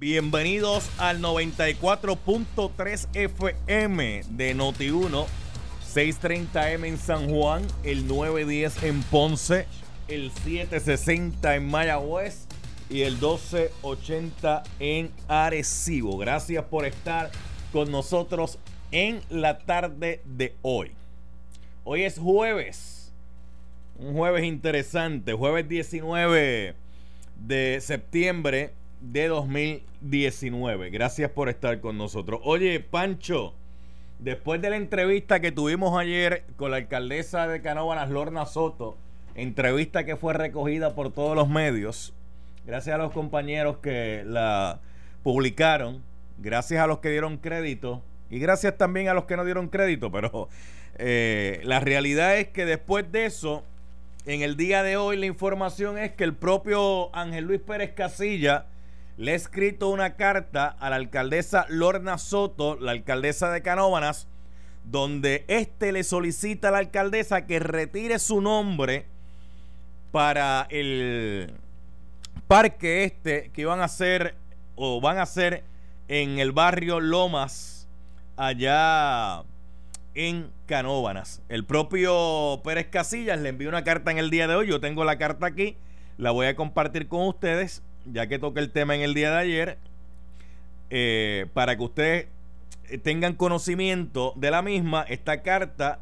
Bienvenidos al 94.3 FM de Noti1, 630M en San Juan, el 910 en Ponce, el 760 en Mayagüez y el 1280 en Arecibo. Gracias por estar con nosotros en la tarde de hoy. Hoy es jueves, un jueves interesante, jueves 19 de septiembre de 2019. Gracias por estar con nosotros. Oye, Pancho, después de la entrevista que tuvimos ayer con la alcaldesa de Canóvanas, Lorna Soto, entrevista que fue recogida por todos los medios, gracias a los compañeros que la publicaron, gracias a los que dieron crédito y gracias también a los que no dieron crédito, pero eh, la realidad es que después de eso, en el día de hoy la información es que el propio Ángel Luis Pérez Casilla, le ha escrito una carta a la alcaldesa Lorna Soto, la alcaldesa de Canóvanas, donde éste le solicita a la alcaldesa que retire su nombre para el parque este que van a hacer o van a hacer en el barrio Lomas, allá en Canóvanas. El propio Pérez Casillas le envió una carta en el día de hoy. Yo tengo la carta aquí, la voy a compartir con ustedes ya que toqué el tema en el día de ayer, eh, para que ustedes tengan conocimiento de la misma, esta carta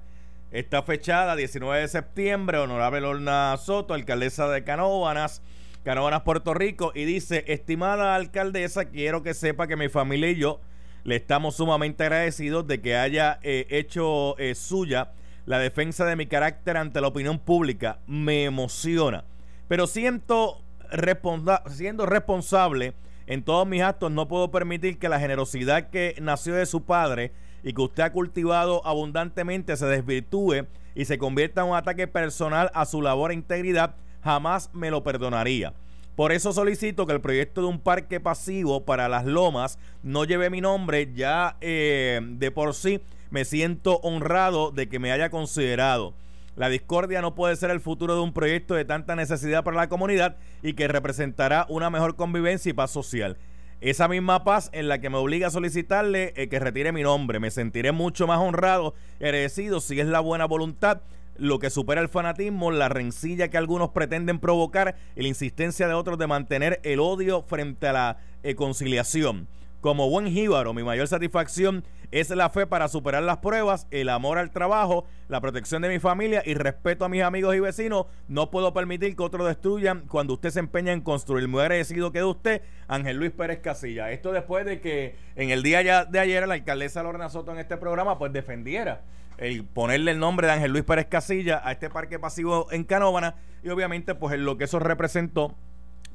está fechada 19 de septiembre, honorable Lorna Soto, alcaldesa de Canóvanas, Canóvanas, Puerto Rico, y dice, estimada alcaldesa, quiero que sepa que mi familia y yo le estamos sumamente agradecidos de que haya eh, hecho eh, suya la defensa de mi carácter ante la opinión pública. Me emociona. Pero siento siendo responsable en todos mis actos, no puedo permitir que la generosidad que nació de su padre y que usted ha cultivado abundantemente se desvirtúe y se convierta en un ataque personal a su labor e integridad. Jamás me lo perdonaría. Por eso solicito que el proyecto de un parque pasivo para las lomas no lleve mi nombre. Ya eh, de por sí me siento honrado de que me haya considerado. La discordia no puede ser el futuro de un proyecto de tanta necesidad para la comunidad y que representará una mejor convivencia y paz social. Esa misma paz en la que me obliga a solicitarle eh, que retire mi nombre. Me sentiré mucho más honrado agradecido si es la buena voluntad lo que supera el fanatismo, la rencilla que algunos pretenden provocar y la insistencia de otros de mantener el odio frente a la eh, conciliación. Como buen jíbaro, mi mayor satisfacción es la fe para superar las pruebas, el amor al trabajo, la protección de mi familia y respeto a mis amigos y vecinos. No puedo permitir que otros destruyan cuando usted se empeña en construir. Muy agradecido que de usted, Ángel Luis Pérez Casilla. Esto después de que en el día de ayer la alcaldesa Lorena Soto en este programa pues defendiera el ponerle el nombre de Ángel Luis Pérez Casilla a este parque pasivo en Canóvana y obviamente pues en lo que eso representó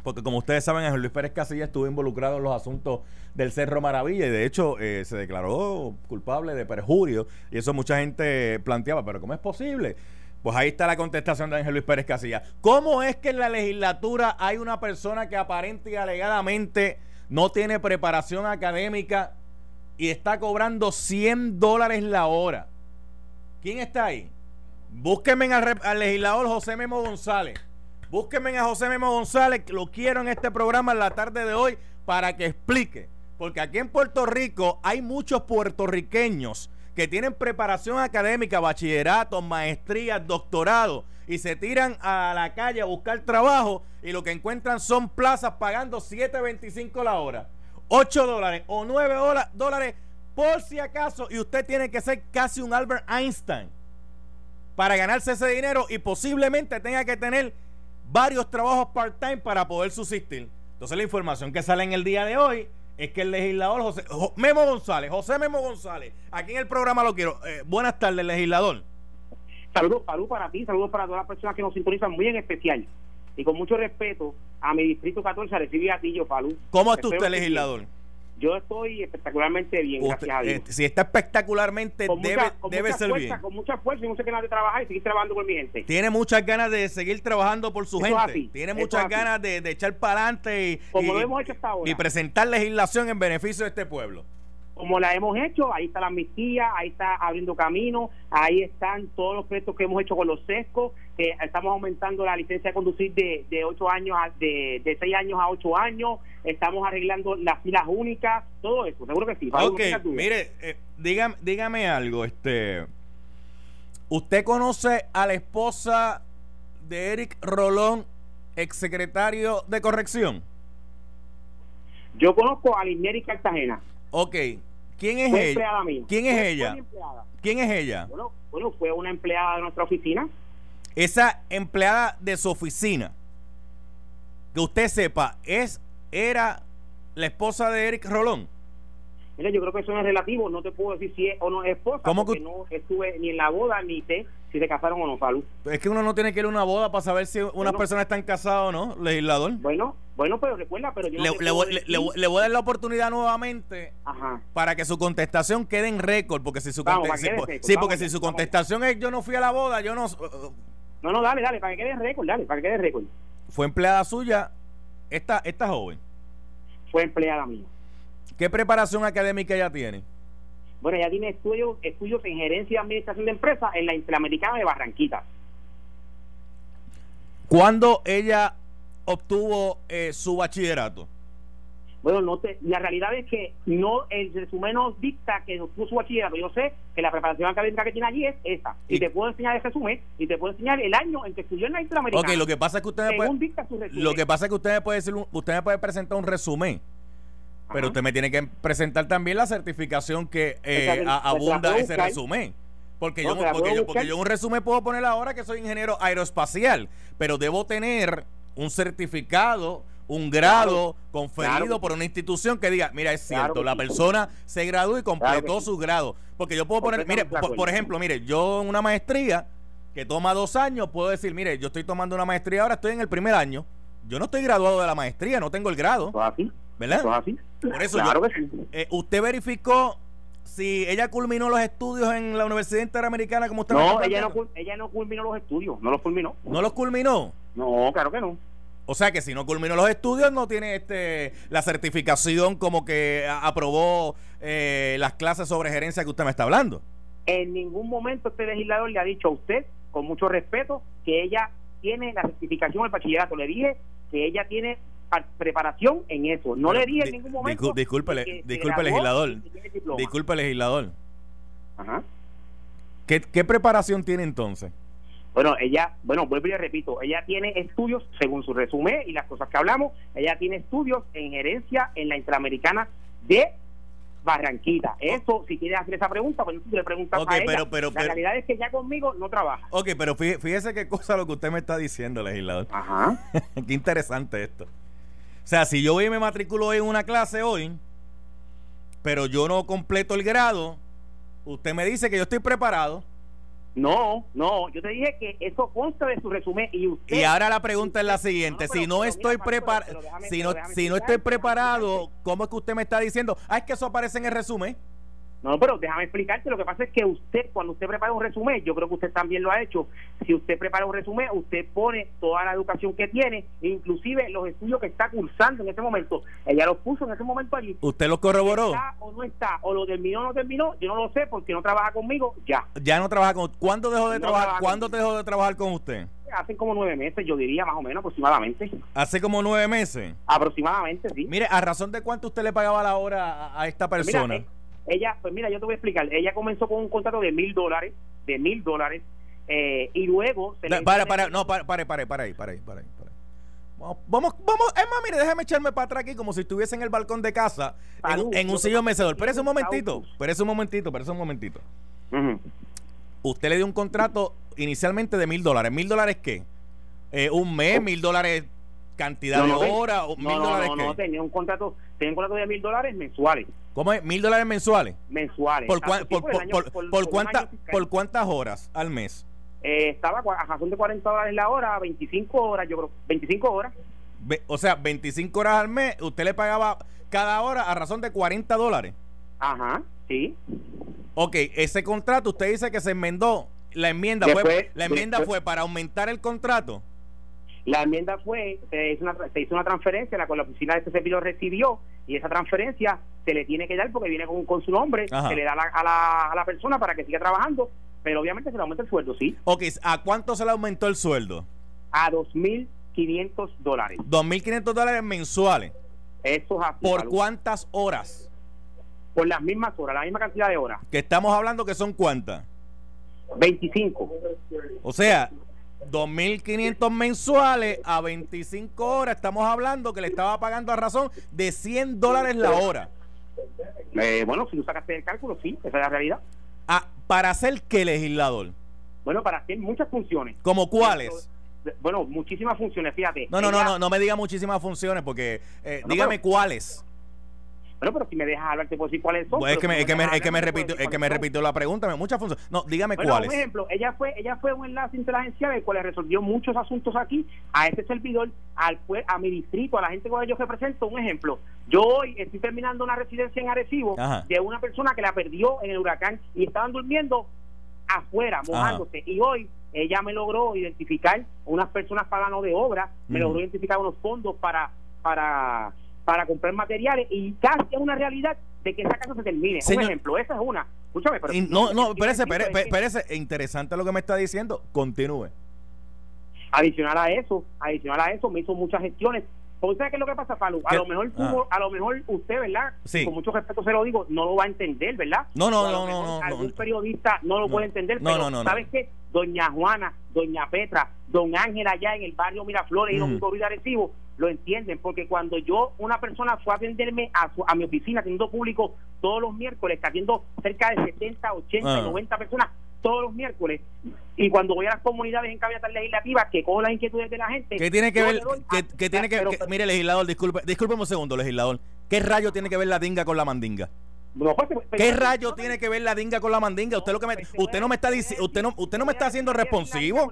porque como ustedes saben, Ángel Luis Pérez Casilla estuvo involucrado en los asuntos del Cerro Maravilla y de hecho eh, se declaró culpable de perjurio y eso mucha gente planteaba, pero ¿cómo es posible? Pues ahí está la contestación de Ángel Luis Pérez Casilla. ¿Cómo es que en la legislatura hay una persona que aparente y alegadamente no tiene preparación académica y está cobrando 100 dólares la hora? ¿Quién está ahí? Búsquenme al, al legislador José Memo González. Búsquenme a José Memo González, lo quiero en este programa en la tarde de hoy para que explique. Porque aquí en Puerto Rico hay muchos puertorriqueños que tienen preparación académica, bachillerato, maestría, doctorado, y se tiran a la calle a buscar trabajo y lo que encuentran son plazas pagando 7.25 la hora, 8 dólares o 9 dólares por si acaso, y usted tiene que ser casi un Albert Einstein para ganarse ese dinero y posiblemente tenga que tener varios trabajos part-time para poder subsistir. Entonces la información que sale en el día de hoy es que el legislador José Memo González, José Memo González, aquí en el programa lo quiero. Eh, buenas tardes, legislador. Saludos, saludos para ti, saludos para todas las personas que nos sintonizan, muy en especial. Y con mucho respeto a mi distrito 14, recibí a ti, yo, Palú. ¿Cómo está usted, legislador? Yo estoy espectacularmente bien, gracias a Dios. Eh, si está espectacularmente, debe, debe ser bien. Con mucha fuerza y muchas ganas de trabajar y seguir trabajando con mi gente. Tiene muchas ganas de seguir trabajando por su gente. Tiene muchas ganas de, echar para adelante y, y, presentar legislación en beneficio de este pueblo. Como la hemos hecho, ahí está la amnistía, ahí está abriendo camino, ahí están todos los proyectos que hemos hecho con los sescos, estamos aumentando la licencia de conducir de, de 8 años a, de, de 6 años a 8 años, estamos arreglando las filas únicas, todo eso, seguro que sí. Ok, mire, eh, dígame, dígame algo, este, ¿usted conoce a la esposa de Eric Rolón, exsecretario de corrección? Yo conozco a Linieri Cartagena. Ok, ¿quién es ella? ¿Quién es ella? ¿Quién es ella? Bueno, bueno, fue una empleada de nuestra oficina. Esa empleada de su oficina, que usted sepa, es era la esposa de Eric Rolón. Mira, yo creo que eso no es relativo, no te puedo decir si es o no es esposa, ¿Cómo porque no estuve ni en la boda ni sé si se casaron o no, salud. Es que uno no tiene que ir a una boda para saber si unas personas están casadas o no, legislador. Bueno, bueno, pero recuerda, pero yo le, le, voy, le, le, voy a dar la oportunidad nuevamente Ajá. para que su contestación quede en récord, porque si su, Vamos, conte- para que si- quede récord, sí, vamos, porque si su vamos. contestación es yo no fui a la boda, yo no No, no, dale, dale, para que quede récord, dale, para que quede récord. fue empleada suya esta esta joven. Fue empleada mía. ¿Qué preparación académica ella tiene? Bueno, ella tiene estudios, estudios en gerencia y administración de empresas en la Interamericana de Barranquita. ¿Cuándo ella obtuvo eh, su bachillerato? Bueno, no te, la realidad es que no el resumen nos dicta que obtuvo su bachillerato. Yo sé que la preparación académica que tiene allí es esa. Y, Y- te puedo enseñar el resumen y te puedo enseñar el año en que estudió en la Interamericana. Ok, lo que pasa es que usted me según puede, dicta su resumen. lo que pasa es que usted me puede decir usted me puede presentar un resumen. Pero usted me tiene que presentar también la certificación que eh, a- la abunda ese resumen. Porque, No, yo, porque, yo, porque un resumen puedo poner ahora que soy ingeniero aeroespacial, pero debo tener un certificado, un grado conferido claro por una institución que diga, mira, es cierto, la persona se graduó y completó sí. su grado. Porque yo puedo poner, mire, por, por ejemplo, mire, yo en una maestría que toma dos años, puedo decir, mire, yo estoy tomando una maestría ahora, estoy en el primer año, yo no estoy graduado de la maestría, no tengo el grado. ¿verdad? Por eso claro yo- que sí. Eh, ¿Usted verificó si ella culminó los estudios en la Universidad Interamericana como usted No, está ella no, ella no culminó los estudios, no los culminó. ¿No los culminó? No, claro que no. O sea que si no culminó los estudios no tiene este la certificación como que aprobó eh, las clases sobre gerencia que usted me está hablando. En ningún momento este legislador le ha dicho a usted, con mucho respeto, que ella tiene la certificación del bachillerato. Le dije que ella tiene preparación en eso. No Pero le dije di- en ningún momento. discúlpele, disculpe, legislador. Disculpe, legislador. Ajá. ¿Qué, qué preparación tiene entonces? Bueno, ella, bueno, vuelvo y le repito, ella tiene estudios, según su resumen y las cosas que hablamos, ella tiene estudios en gerencia en la Interamericana de Barranquita. Eso, si quieres hacer esa pregunta, pues tú le preguntas a ella. pero- pero- la realidad es que ya conmigo no trabaja. Ok, pero fíjese, fíjese qué cosa lo que usted me está diciendo, legislador. Ajá. Qué interesante esto. O sea, si yo voy y me matriculo en una clase hoy, pero yo no completo el grado, usted me dice que yo estoy preparado. No, no, yo te dije que eso consta de su resumen y usted... Y ahora la pregunta es la siguiente, No, si no estoy preparado, si no, si no estoy preparado, ¿cómo es que usted me está diciendo? Ah, es que eso aparece en el resumen. No, pero déjame explicarte, lo que pasa es que usted, cuando usted prepara un resumen, yo creo que usted también lo ha hecho, si usted prepara un resumen, usted pone toda la educación que tiene, inclusive los estudios que está cursando en ese momento, ella los puso en ese momento allí. ¿Usted lo corroboró? ¿Está o no está? ¿O lo terminó o no terminó? Yo no lo sé porque no trabaja conmigo ya. Ya no trabaja con ¿Cuándo dejó de No trabajar? trabaja ¿Cuándo conmigo. dejó de trabajar con usted? Hace como nueve meses, yo diría más o menos aproximadamente. Hace como nueve meses. Aproximadamente, sí. Mire, ¿a razón de cuánto usted le pagaba la hora a, a esta Pues persona? Mira, eh, ella, pues mira, yo te voy a explicar. Ella comenzó con un contrato de mil dólares, de mil dólares, eh, y luego se le para, para, no, para, para, para, para ahí, para ahí, para ahí. para ahí. Vamos, vamos, es más, mire, déjame echarme para atrás aquí como si estuviese en el balcón de casa, en, Salud. en un sillón mecedor. Espérese un momentito, espérese un momentito, espérese un momentito. Usted le dio un contrato inicialmente de mil dólares. ¿Mil dólares qué? Eh, ¿Un mes? ¿Mil dólares cantidad No, no, de No, ¿Mil no, dólares no, qué? no, tenía un contrato, tenía un contrato de mil dólares mensuales. ¿Cómo es? ¿Mil dólares mensuales? Mensuales. ¿Por, por, por por, año- por, por- por por un cuánta- año fiscal. ¿Por cuántas horas al mes? Eh, estaba a razón de 40 dólares la hora, 25 horas, yo creo, 25 horas. Ve- O sea, 25 horas al mes, usted le pagaba cada hora a razón de 40 dólares. Ajá, sí. Ok, ese contrato usted dice que se enmendó. La enmienda fue la enmienda después- fue para aumentar el contrato. La enmienda fue, se hizo, una, se hizo una transferencia, la cual la oficina de este servidor recibió, y esa transferencia se le tiene que dar porque viene con, con su nombre, Ajá. se le da a la, a, la, a la persona para que siga trabajando, pero obviamente se le aumenta el sueldo, sí, Ok, ¿a cuánto se le aumentó el sueldo? a 2.500 dólares. 2.500 dólares mensuales. Eso es así, ¿Por cuántas horas? Por las mismas horas, la misma cantidad de horas. Que estamos hablando que son cuántas. 25. O sea, 2.500 mensuales a 25 horas. Estamos hablando que le estaba pagando a razón de 100 dólares la hora. Eh, bueno, si tú sacaste el cálculo, sí, esa es la realidad. Ah, ¿Para hacer qué legislador? Bueno, para hacer muchas funciones. ¿Como cuáles? Bueno, muchísimas funciones, fíjate. No, no, no, no, no me diga muchísimas funciones porque eh, No, dígame pero- cuáles. Bueno, pero si me dejas hablar, te puedo decir cuáles son. Pues es que me, si es que me, es que me puedo es que me repitió la pregunta, muchas funciones. No, dígame. Bueno, cuáles. un ejemplo, ella fue ella fue un enlace interagencial el cual le resolvió muchos asuntos aquí a este servidor, al a mi distrito, a la gente con la que yo represento. Un ejemplo, yo hoy estoy terminando una residencia en Arecibo Ajá. de una persona que la perdió en el huracán y estaban durmiendo afuera, mojándose. Y hoy ella me logró identificar unas personas para mano de obra, me logró identificar unos fondos para para para comprar materiales y casi es una realidad de que esa casa se termine. Señor- Un ejemplo, esa es una. Escúchame, pero no, no, espérese, espérese. Interesante lo que me está diciendo. Continúe. Adicional a eso, adicional a eso, me hizo muchas gestiones. ¿Usted sabe qué es lo que pasa, Palu? A ¿Qué? lo mejor tú- Ah. a lo mejor usted, ¿verdad? Sí. Con mucho respeto se lo digo, no lo va a entender, ¿verdad? No, no, no, no, no, Algún no. periodista no lo No. puede entender, No, pero no. ¿sabes qué? Doña Juana, Doña Petra, Don Ángel allá en el barrio Miraflores y. Don de Arecibo lo entienden, porque cuando yo, una persona fue a atenderme a, su- a mi oficina, teniendo público todos los miércoles, que atiendo cerca de 70, 80, Ah. 90 personas todos los miércoles, y cuando voy a las comunidades en cabinetas legislativas que cojo las inquietudes de la gente, ¿Qué tiene que ver? le doy ¿Qué, a- qué tiene que, pero- que- Mire, legislador, disculpe, un segundo, legislador. ¿Qué rayo tiene que ver la dinga con la mandinga? No, pues, pero- ¿Qué pero- rayo tiene que ver la dinga con la mandinga? Usted lo que me, pues, usted no me está diciendo, usted no, usted no me está haciendo responsivo.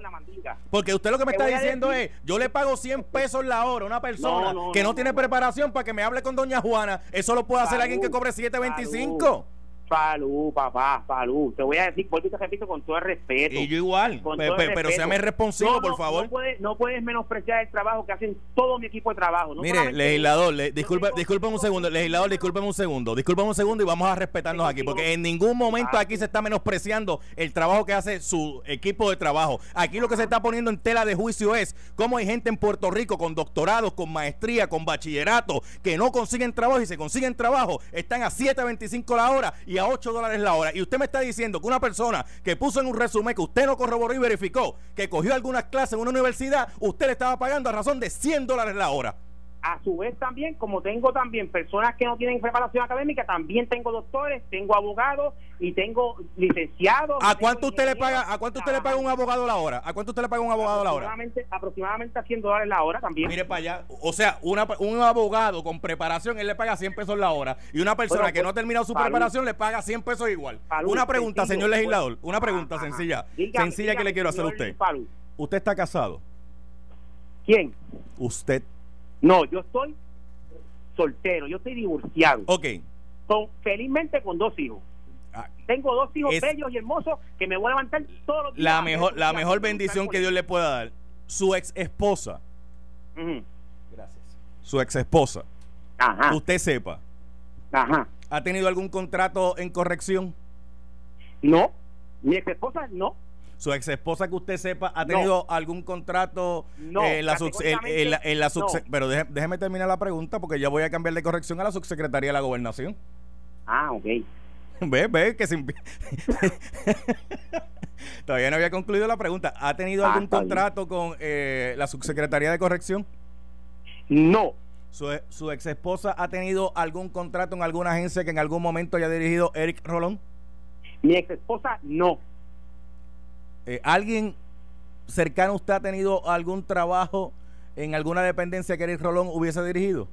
Porque usted lo que me está diciendo es, yo le pago 100 pesos la hora a una persona No, no, que no, tiene preparación para que me hable con doña Juana. Eso lo puede hacer alguien que cobre 7.25. Salud, papá, salud. Te voy a decir, vuelvo y te repito con todo el respeto. Y yo igual. Con Pe- todo pe- pero séame responsivo, No, por no, favor. No puedes, no puedes menospreciar el trabajo que hacen todo mi equipo de trabajo. Mire, legislador, le- tengo- un segundo, legislador, disculpen un segundo, disculpen un segundo y vamos a respetarnos aquí, porque en ningún momento aquí se está menospreciando el trabajo que hace su equipo de trabajo. Aquí lo que se está poniendo en tela de juicio es cómo hay gente en Puerto Rico con doctorados, con maestría, con bachillerato, que no consiguen trabajo y se consiguen trabajo, están a 7.25 la hora y a 8 dólares la hora. Y usted me está diciendo que una persona que puso en un resumen que usted no corroboró y verificó, que cogió algunas clases en una universidad, usted le estaba pagando a razón de 100 dólares la hora. A su vez también, como tengo también personas que no tienen preparación académica, también tengo doctores, tengo abogados y tengo licenciados. ¿A cuánto usted le paga? ¿A cuánto usted le paga un abogado la hora? ¿A cuánto usted le paga un abogado la hora? Aproximadamente, aproximadamente a 100 dólares la hora también. Mire para allá. O sea, una, un abogado con preparación, él le paga 100 pesos la hora. Y una persona Bueno, que no ha pues, terminado su preparación le paga 100 pesos igual. Una pregunta, sencillo, señor legislador. pues. Una pregunta Ajá, sencilla. Sencilla que le quiero hacer a usted. ¿Usted está casado? ¿Quién? Usted. No, yo estoy soltero, yo estoy divorciado. Ok. Con, felizmente con dos hijos. Ah, Tengo dos hijos Es- bellos y hermosos que me voy a levantar todos los días. La mejor, la mejor bendición que Dios le pueda dar. Su ex esposa. Gracias. Su ex esposa. Ajá, Usted sepa. ajá. ¿Ha tenido algún contrato en corrección? No, mi ex esposa no. Su ex esposa que usted sepa ha No. tenido algún contrato No, en la, subse- en- en la- en la no. pero déjeme terminar la pregunta porque ya voy a cambiar de corrección a la subsecretaría de la gobernación. Ah, ok. ve, ve que sin... todavía no había concluido la pregunta. ¿Ha tenido Ah, algún contrato con eh, la subsecretaría de corrección? No, Su, su ex esposa ha tenido algún contrato en alguna agencia que en algún momento haya dirigido Eric Rolón? mi ex esposa no. Eh, ¿Alguien cercano a usted ha tenido algún trabajo en alguna dependencia que Eric Rolón hubiese dirigido?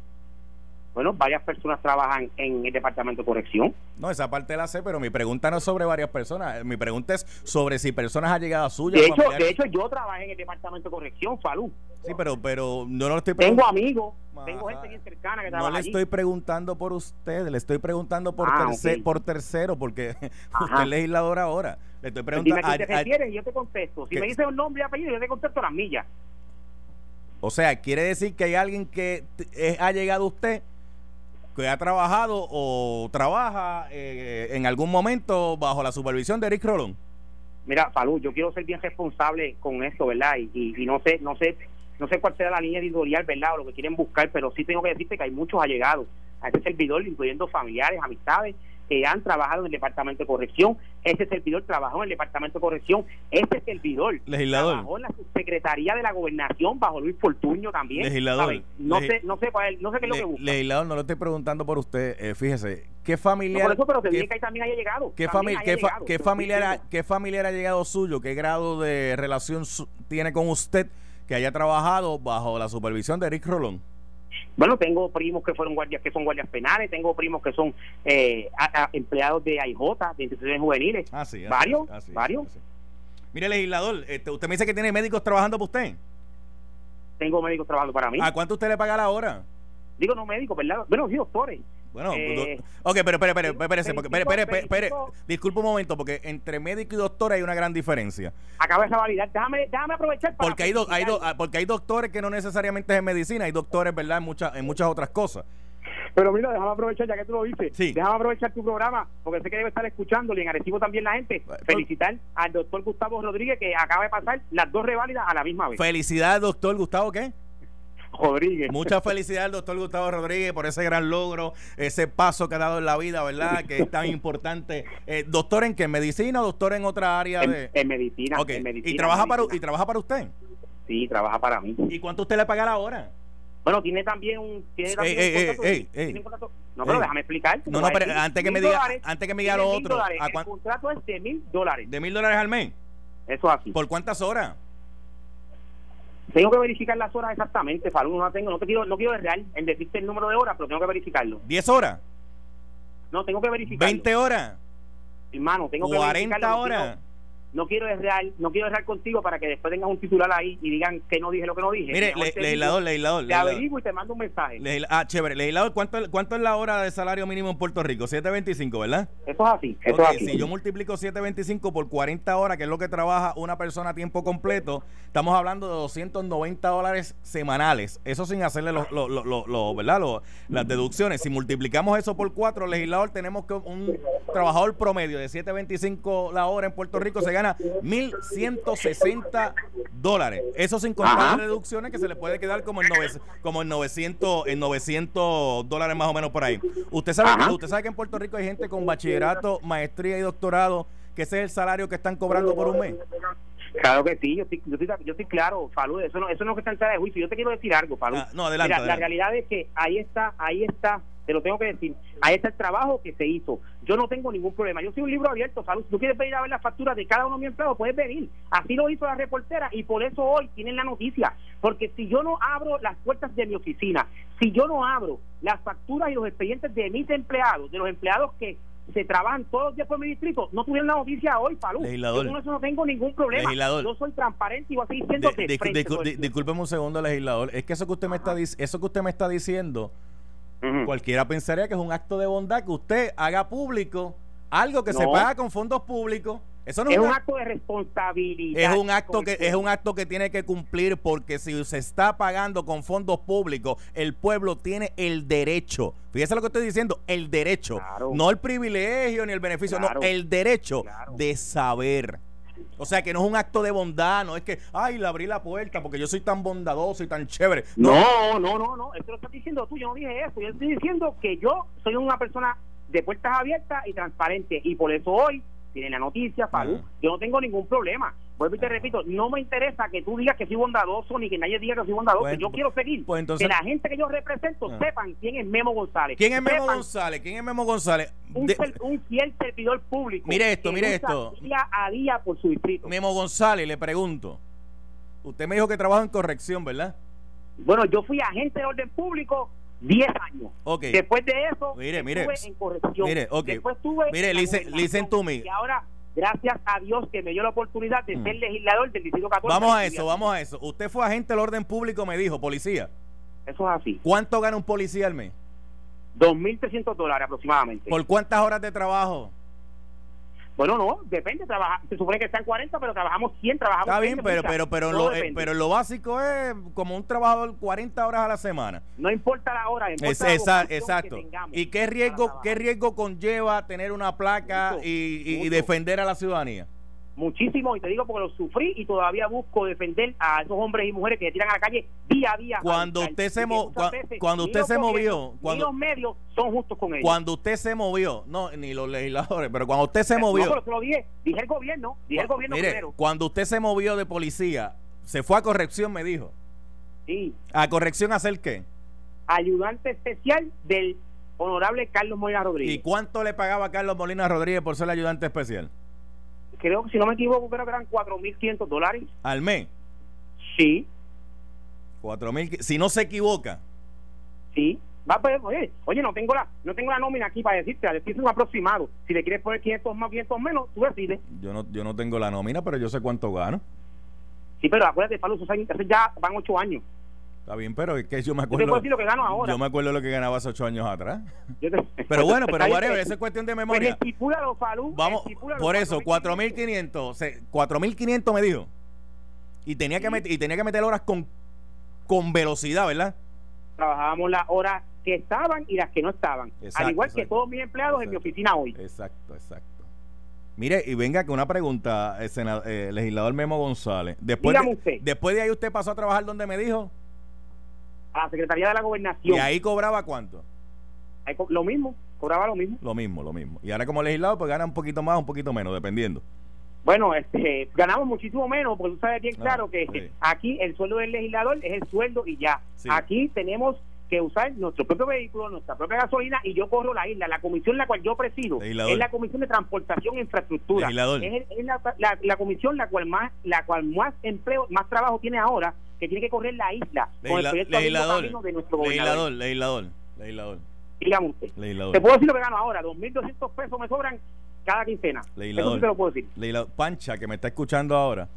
Bueno, varias personas trabajan en el departamento de corrección. No, esa parte la sé, pero mi pregunta no es sobre varias personas. Mi pregunta es sobre si personas allegadas suyas. De hecho, familiares- de hecho, yo trabajé en el departamento de corrección, Falú. Sí, pero, pero no lo estoy Tengo amigos, tengo gente bien cercana que No trabaja le allí. estoy preguntando por usted, le estoy preguntando por, Ah, terce- por tercero, porque Ajá. usted es legislador ahora. Le estoy Pues dime preguntando. a quién te a- a- refieres y yo te contesto. Si ¿Qué? me dices un nombre y apellido, yo te contesto las millas. o sea, quiere decir que hay alguien que es- ha llegado a usted que ha trabajado o trabaja eh, en algún momento bajo la supervisión de Eric Rolón. Mira, Falú, yo quiero ser bien responsable con esto, ¿verdad? Y, y, no sé, no sé, no sé cuál sea la línea editorial, ¿verdad? O lo que quieren buscar, pero sí tengo que decirte que hay muchos allegados a este servidor, incluyendo familiares, amistades, que han trabajado en el Departamento de Corrección. Ese servidor trabajó en el Departamento de Corrección. Ese servidor Legislador. trabajó en la Secretaría de la Gobernación bajo Luis Fortuño también. Legislador. No sé, no sé cuál, no sé qué es lo que busca. Legislador, no lo estoy preguntando por usted. Eh, fíjese, ¿qué familiar? por eso, pero te dije que ahí también haya llegado. ¿Qué, familia qué, qué familiar, ha, qué familiar ha llegado suyo? ¿Qué grado de relación tiene con usted que haya trabajado bajo la supervisión de Eric Rolón? Bueno, tengo primos que fueron guardias, que son guardias penales, tengo primos que son eh, empleados de AIJ, de instituciones juveniles. Ah, sí, varios, así, varios. Mire, legislador, este, usted me dice que tiene médicos trabajando para usted. Tengo médicos trabajando para mí. ¿A cuánto usted le paga la hora? Digo, no médicos, ¿verdad? Bueno, sí, doctores. Bueno, eh, ok, pero espere, espere, espere, espere, espere, espere, disculpe un momento, porque entre médico y doctor hay una gran diferencia. Acaba esa validar, déjame, déjame aprovechar para porque hay, hay ah, porque hay doctores que no necesariamente es en medicina, hay doctores, ¿verdad?, en muchas, en muchas otras cosas. Pero mira, déjame aprovechar, ya que tú lo dices, sí. déjame aprovechar tu programa, porque sé que debe estar escuchándolo y en Arecibo también la gente. Pues, Felicitar al doctor Gustavo Rodríguez, que acaba de pasar las dos reválidas a la misma vez. Felicidades, doctor Gustavo, ¿qué? Rodríguez. Muchas felicidades al doctor Gustavo Rodríguez por ese gran logro, ese paso que ha dado en la vida, ¿verdad? Que es tan importante. Eh, ¿Doctor en qué? ¿En medicina o doctor en otra área? de... en medicina, okay. en medicina. ¿Y trabaja, Para, ¿Y trabaja para usted? Sí, trabaja para mí. ¿Y cuánto usted le paga la hora? Bueno, tiene también un. Tiene también ey, un ey, ey, no, pero déjame explicar. No, no, pero antes que me diga, antes que me diga lo otro. el contrato es de mil dólares. ¿De mil dólares al mes? Eso así. ¿Por cuántas horas? Tengo que verificar las horas exactamente, Falú, no tengo, no te quiero, no quiero real en decirte el número de horas, pero tengo que verificarlo. ¿10 horas? No, tengo que verificarlo. ¿20 horas? Hermano, tengo que verificarlo. ¿40 horas? No quiero real, no quiero errar contigo para que después tengas un titular ahí y digan que no dije lo que no dije. Mire, le, legislador, legislador. Te averiguo y te mando un mensaje. ah, chévere. Legislador, ¿cuánto, ¿cuánto es la hora de salario mínimo en Puerto Rico? 7.25, ¿verdad? Eso es así, eso es así. Si yo multiplico 7.25 por 40 horas, que es lo que trabaja una persona a tiempo completo, estamos hablando de 290 dólares semanales. Eso sin hacerle los, los, los, ¿verdad? las deducciones. Si multiplicamos eso por 4, legislador, tenemos que un trabajador promedio de 7.25 la hora en Puerto Rico se gana mil 160 dólares. Eso sin contar las reducciones que se le puede quedar como en, 900, como en 900 en 900 dólares más o menos por ahí. Usted sabe, usted sabe que en Puerto Rico hay gente con bachillerato, maestría y doctorado que ese es el salario que están cobrando por un mes. Claro que sí, yo estoy, yo estoy, claro, Falú, eso no, eso no es que está en de juicio. Yo te quiero decir algo, Falú. Ah, no, adelante, La realidad es que ahí está, ahí está, te lo tengo que decir, ahí está el trabajo que se hizo. Yo no tengo ningún problema. Yo soy un libro abierto, Falú. Si tú quieres venir a ver las facturas de cada uno de mis empleados, puedes venir. Así lo hizo la reportera y por eso hoy tienen la noticia. Porque si yo no abro las puertas de mi oficina, si yo no abro las facturas y los expedientes de mis empleados, de los empleados que se trabajan todos los días por mi distrito, no tuvieron la noticia hoy, Palú. Legislador. Yo con eso no tengo ningún problema. Legislador. Yo soy transparente y voy a seguir siendo de, de, de, Discúlpeme un segundo, legislador. Es que eso que usted me está eso que usted me está diciendo, cualquiera pensaría que es un acto de bondad que usted haga público algo que se paga con fondos públicos. Eso no es, un acto de responsabilidad. Es un acto que es un acto que tiene que cumplir porque si se está pagando con fondos públicos, el pueblo tiene el derecho. Fíjese lo que estoy diciendo, el derecho, no el privilegio ni el beneficio, no, el derecho de saber. O sea, que no es un acto de bondad, no es que, ay, le abrí la puerta porque yo soy tan bondadoso y tan chévere. No, no, no, no, esto lo estás diciendo tú, yo no dije eso, yo estoy diciendo que yo soy una persona de puertas abiertas y transparente y por eso hoy tiene la noticia, Falú. Yo no tengo ningún problema. Vuelvo y te repito, no me interesa que tú digas que soy bondadoso ni que nadie diga que soy bondadoso. yo quiero seguir. Pues que la gente que yo represento ah. sepan quién es Memo González. ¿Quién es Memo González? ¿Quién es Memo González? Un, un, fiel servidor público. Mire esto, mire esto. Día a día por su distrito. Memo González, le pregunto. Usted me dijo que trabaja en corrección, ¿verdad? Bueno, yo fui agente de orden público 10 años. Okay. Después de eso, mire, mire, estuve en corrección. Mire, okay. Después estuve mire, listen, listen to me. Y ahora, gracias a Dios que me dio la oportunidad de mm. ser legislador del Distrito 14. Vamos a eso, vamos a eso. Usted fue agente del orden público, me dijo, policía. Eso es así. ¿Cuánto gana un policía al mes? 2.300 dólares aproximadamente. ¿Por cuántas horas de trabajo? Bueno, no, depende. Trabaja, se supone que sean 40, pero trabajamos 100, trabajamos Está bien, 20, pero, pero, pero, lo, eh, pero lo básico es como un trabajador 40 horas a la semana. No importa la hora, importa Es- la esa- exacto. que ¿Y qué riesgo, qué riesgo conlleva tener una placa Mucho, y, y- y mucho. defender a la ciudadanía? Muchísimo, y te digo porque lo sufrí y todavía busco defender a esos hombres y mujeres que se tiran a la calle día a día. Cuando a usted se Y mo- muchas cua- veces cuando usted se movió, cuando- los medios son justos con ellos. Cuando usted se movió, no, ni los legisladores, pero cuando usted se No, movió, pero te lo dije, dije el gobierno, dije el gobierno mire, primero. cuando usted se movió de policía, se fue a corrección, me dijo. Sí, ¿A corrección hacer qué? ayudante especial del honorable Carlos Molina ¿Y Rodríguez. cuánto le pagaba Carlos Molina Rodríguez por ser ayudante especial? Creo que si no me equivoco, creo que eran 4.500 dólares. Al mes. Sí, Cuatro mil. Si no se equivoca. sí. Va, pues, oye, oye, no tengo la no tengo la nómina aquí para decirte, a decirte un aproximado. Si le quieres poner 500 más, 500 menos, tú decides. Yo no, yo no tengo la nómina, pero yo sé cuánto gano. Sí, pero acuérdate, Pablo, ya van 8 años. Está bien, pero es que yo me Yo te acuerdo. puedo decir lo que gano ahora. Yo me acuerdo lo que ganaba hace ocho años atrás. Yo te- Pero bueno, pero whatever, eso es cuestión de Pues memoria. estipúlalo, Falú, Vamos, por eso, 4.500. 4.500. se- 4.500 me dijo. Y tenía, que Sí. met- y tenía que meter horas con, con velocidad, ¿verdad? Trabajábamos las horas que estaban y las que no estaban. Exacto, Al igual que todos mis empleados en mi oficina hoy. Exacto, exacto. Mire, y venga que una pregunta, eh, sena- eh, legislador Memo González. Después Dígame de, usted. después de ahí usted pasó a trabajar donde me dijo. A la Secretaría de la Y Gobernación. ahí cobraba cuánto? Ahí co- Lo mismo, cobraba lo mismo. Lo mismo, lo mismo. Y ahora como legislador, pues gana un poquito más, un poquito menos, dependiendo. Bueno, este, ganamos muchísimo menos, porque tú sabes bien Ah, claro que sí. aquí el sueldo del legislador es el sueldo y ya. Sí. Aquí tenemos que usar nuestro propio vehículo, nuestra propia gasolina y yo corro la isla. La comisión la cual yo presido Legislador. es la comisión de transportación e infraestructura. Legislador. Es, el- es la, la- la comisión la cual más la cual más empleo, más trabajo tiene ahora, que tiene que correr la isla con el Legisla- proyecto Amigo legislador, de nuestro legislador, legislador, legislador, Dígame usted. legislador. Te puedo decir lo que gano ahora, 2.200 pesos me sobran cada quincena. Legislador. Eso sí te lo puedo decir. Legislador. Pancha, que me está escuchando ahora.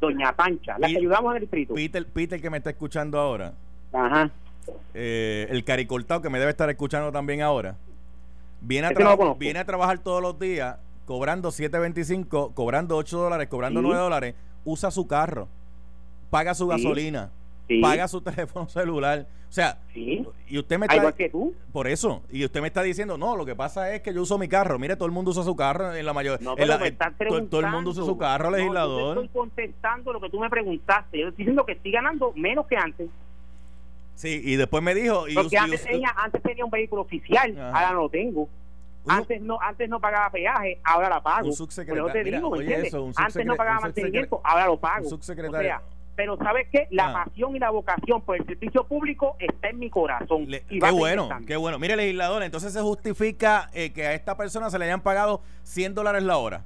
Doña Pancha, la que ayudamos en el distrito. Peter, Peter, que me está escuchando ahora. Ajá. eh, el caricortado que me debe estar escuchando también ahora, viene a, no viene a trabajar todos los días cobrando 7.25, cobrando 8 dólares, cobrando Sí. 9 dólares, usa su carro, paga su gasolina, Sí. paga su teléfono celular. O sea, Sí. y usted me Al está... igual que tú. Por eso, y usted me está diciendo, no, lo que pasa es que yo uso mi carro. Mire, todo el mundo usa su carro en la mayoría. No, en pero la- me estás todo, todo el mundo usa su preguntando. carro, No, yo legislador. estoy contestando lo que tú me preguntaste. Yo estoy diciendo que estoy ganando menos que antes. Sí, y después me dijo. Y Porque antes tenía, antes tenía un vehículo oficial, Ajá. ahora no lo tengo. un- Antes no, antes no pagaba peaje, ahora la pago. Un subsecretario- eso te mira, digo, ¿me oye eso, un antes no pagaba mantenimiento, ahora lo pago. un subsecretario- O sea, pero ¿sabes qué? La Ah. pasión y la vocación por el servicio público está en mi corazón. Le- y qué bueno, qué bueno. Mire, legislador, entonces se justifica eh, que a esta persona se le hayan pagado 100 dólares la hora.